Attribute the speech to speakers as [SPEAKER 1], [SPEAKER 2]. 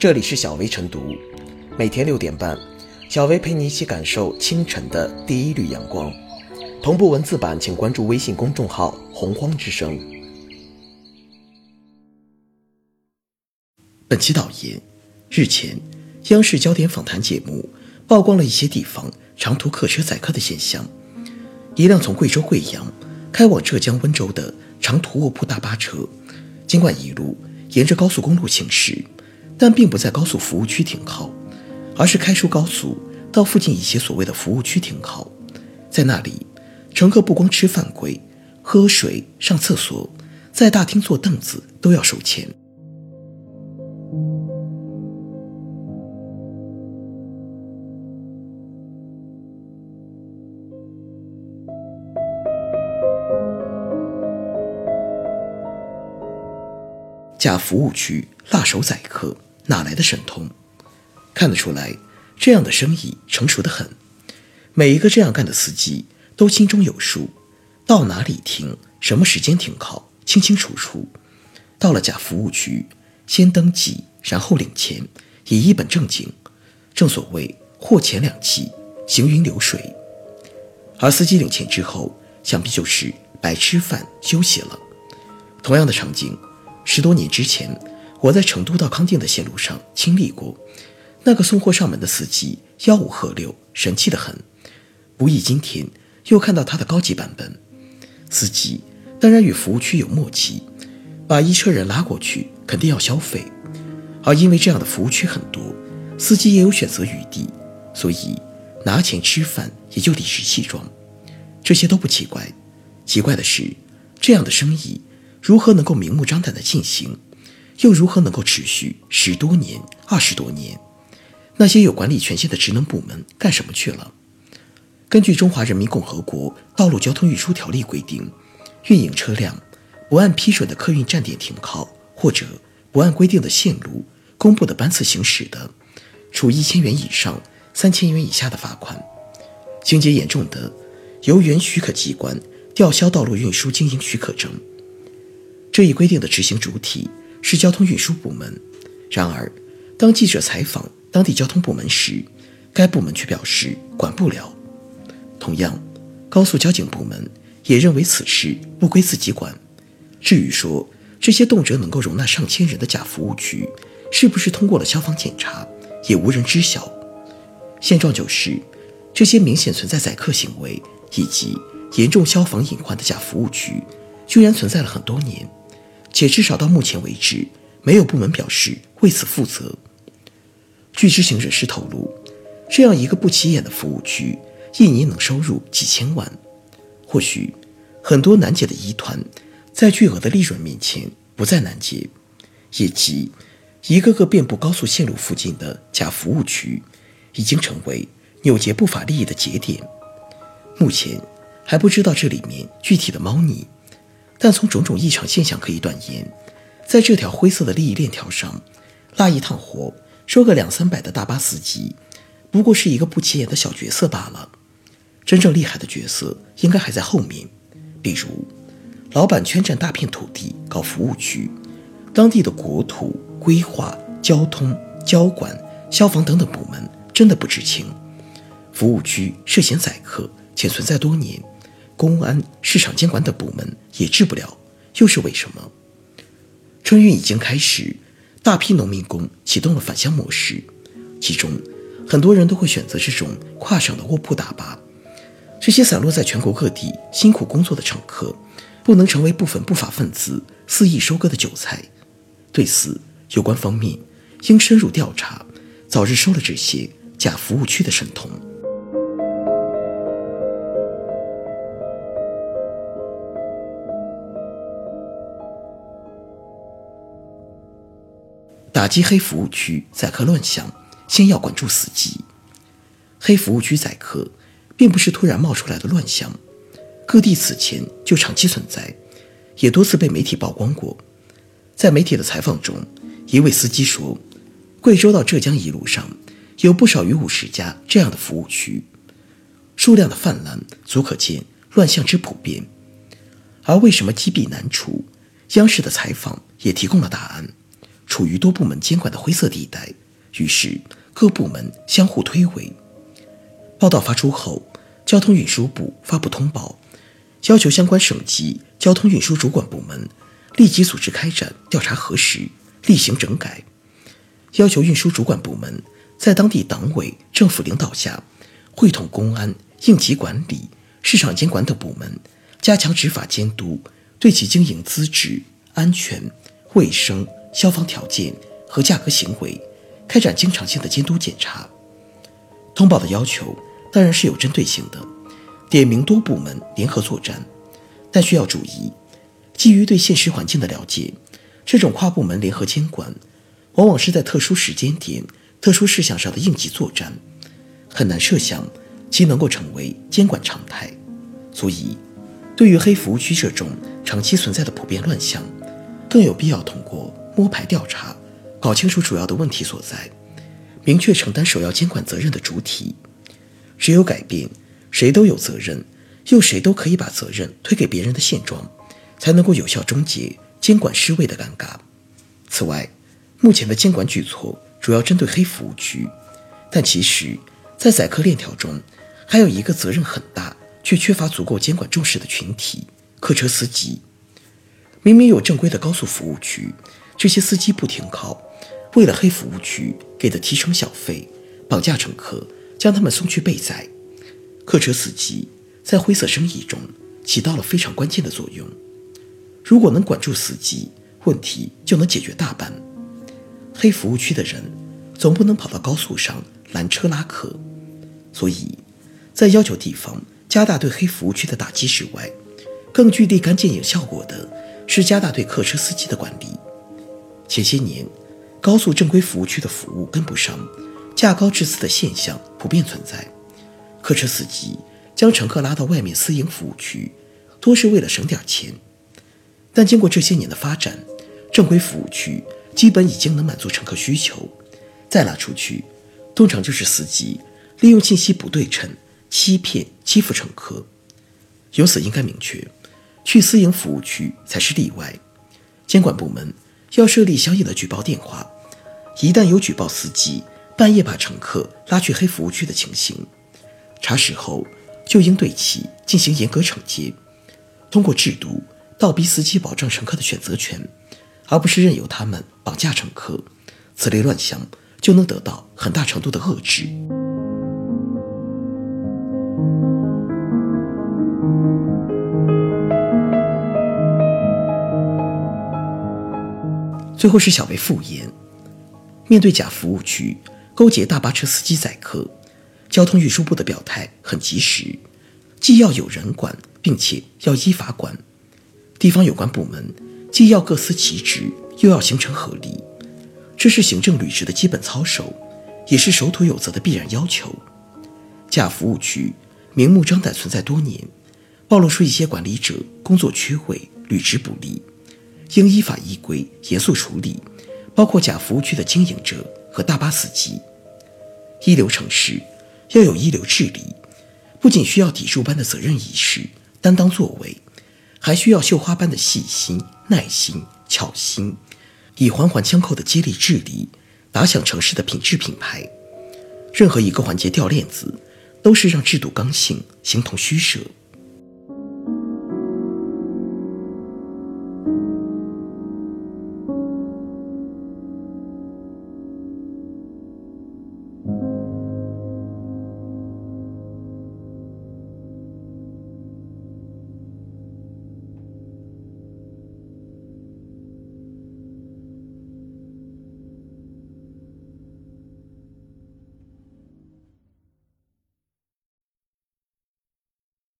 [SPEAKER 1] 这里是小薇晨读，每天六点半，小薇陪你一起感受清晨的第一缕阳光。同步文字版，请关注微信公众号“洪荒之声”。本期导言：日前，央视焦点访谈节目曝光了一些地方长途客车载客的现象。一辆从贵州贵阳开往浙江温州的长途卧铺大巴车，尽管一路沿着高速公路行驶，但并不在高速服务区停靠，而是开出高速到附近一些所谓的服务区停靠。在那里，乘客不光吃饭贵、喝水、上厕所，在大厅坐凳子都要收钱。假服务区辣手宰客，哪来的神通？看得出来，这样的生意成熟的很。每一个这样干的司机都心中有数，到哪里停，什么时间停靠，清清楚楚。到了假服务区，先登记，然后领钱，也一本正经。正所谓货钱两讫，行云流水。而司机领钱之后，想必就是白吃饭休息了。同样的场景。十多年之前，我在成都到康定的线路上经历过，那个送货上门的司机吆五喝六，神气得很。不意今天又看到他的高级版本，司机当然与服务区有默契，把一车人拉过去肯定要消费，而因为这样的服务区很多，司机也有选择余地，所以拿钱吃饭也就理直气壮。这些都不奇怪，奇怪的是这样的生意。如何能够明目张胆地进行，又如何能够持续十多年、二十多年？那些有管理权限的职能部门干什么去了？根据《中华人民共和国道路交通运输条例》规定，运营车辆不按批准的客运站点停靠，或者不按规定的线路、公布的班次行驶的，处一千元以上三千元以下的罚款；情节严重的，由原许可机关吊销道路运输经营许可证。这一规定的执行主体是交通运输部门，然而，当记者采访当地交通部门时，该部门却表示管不了。同样，高速交警部门也认为此事不归自己管。至于说这些动辄能够容纳上千人的假服务区是不是通过了消防检查，也无人知晓。现状就是，这些明显存在宰客行为以及严重消防隐患的假服务区，居然存在了很多年。且至少到目前为止，没有部门表示为此负责。据知情人士透露，这样一个不起眼的服务区，一年能收入几千万。或许，很多难解的疑团，在巨额的利润面前不再难解，以及一个个遍布高速线路附近的假服务区，已经成为扭结不法利益的节点。目前还不知道这里面具体的猫腻。但从种种异常现象可以断言，在这条灰色的利益链条上，拉一趟活收个两三百的大巴司机，不过是一个不起眼的小角色罢了。真正厉害的角色应该还在后面，比如，老板圈占大片土地搞服务区，当地的国土规划、交通、交管、消防等等部门真的不知情，服务区涉嫌宰客且存在多年。公安、市场监管等部门也治不了，又是为什么？春运已经开始，大批农民工启动了返乡模式，其中很多人都会选择这种跨省的卧铺大巴。这些散落在全国各地辛苦工作的乘客，不能成为部分不法分子肆意收割的韭菜。对此，有关方面应深入调查，早日收了这些假服务区的神童。打击黑服务区宰客乱象，先要管住司机。黑服务区宰客，并不是突然冒出来的乱象，各地此前就长期存在，也多次被媒体曝光过。在媒体的采访中，一位司机说，贵州到浙江一路上有不少于五十家这样的服务区，数量的泛滥，足可见乱象之普遍。而为什么积弊难除？央视的采访也提供了答案。处于多部门监管的灰色地带，于是各部门相互推诿。报道发出后，交通运输部发布通报，要求相关省级交通运输主管部门立即组织开展调查核实，例行整改，要求运输主管部门在当地党委政府领导下，会同公安、应急管理、市场监管等部门，加强执法监督，对其经营资质、安全、卫生、消防条件和价格行为，开展经常性的监督检查。通报的要求。当然是有针对性的，点名多部门联合作战，但需要注意，基于对现实环境的了解，这种跨部门联合监管，往往是在特殊时间点、特殊事项上的应急作战，很难设想其能够成为监管常态。所以，对于黑服务区这种长期存在的普遍乱象，更有必要通过摸排调查，搞清楚主要的问题所在，明确承担首要监管责任的主体。只有改变谁都有责任，又谁都可以把责任推给别人的现状，才能够有效终结监管失位的尴尬。此外，目前的监管举措主要针对黑服务区，但其实，在宰客链条中，还有一个责任很大却缺乏足够监管重视的群体——客车司机。明明有正规的高速服务区，这些司机不停靠，为了黑服务区给的提成小费，绑架乘客。将他们送去备载，客车司机在灰色生意中起到了非常关键的作用。如果能管住司机，问题就能解决大半。黑服务区的人总不能跑到高速上拦车拉客，所以，在要求地方加大对黑服务区的打击之外，更具立竿见影效果的是加大对客车司机的管理。前些年，高速正规服务区的服务跟不上。价高质次的现象普遍存在，客车司机将乘客拉到外面私营服务区，多是为了省点钱。但经过这些年的发展，正规服务区基本已经能满足乘客需求，再拉出去，通常就是司机利用信息不对称、欺骗、欺负乘客。由此应该明确，去私营服务区才是例外。监管部门要设立相应的举报电话，一旦有举报司机。半夜把乘客拉去黑服务区的情形，查实后就应对其进行严格惩戒，通过制度倒逼司机保障乘客的选择权，而不是任由他们绑架乘客。此类乱象就能得到很大程度的遏制。最后是小贝复言，面对假服务区。勾结大巴车司机宰客，交通运输部的表态很及时，既要有人管，并且要依法管。地方有关部门既要各司其职，又要形成合力，这是行政履职的基本操守，也是守土有责的必然要求。假服务区明目张胆存在多年，暴露出一些管理者工作缺位、履职不力，应依法依规严肃处理，包括假服务区的经营者和大巴司机。一流城市要有一流治理，不仅需要砥柱般的责任意识、担当作为，还需要绣花般的细心、耐心、巧心，以环环相扣的接力治理，打响城市的品质品牌。任何一个环节掉链子，都是让制度刚性形同虚设。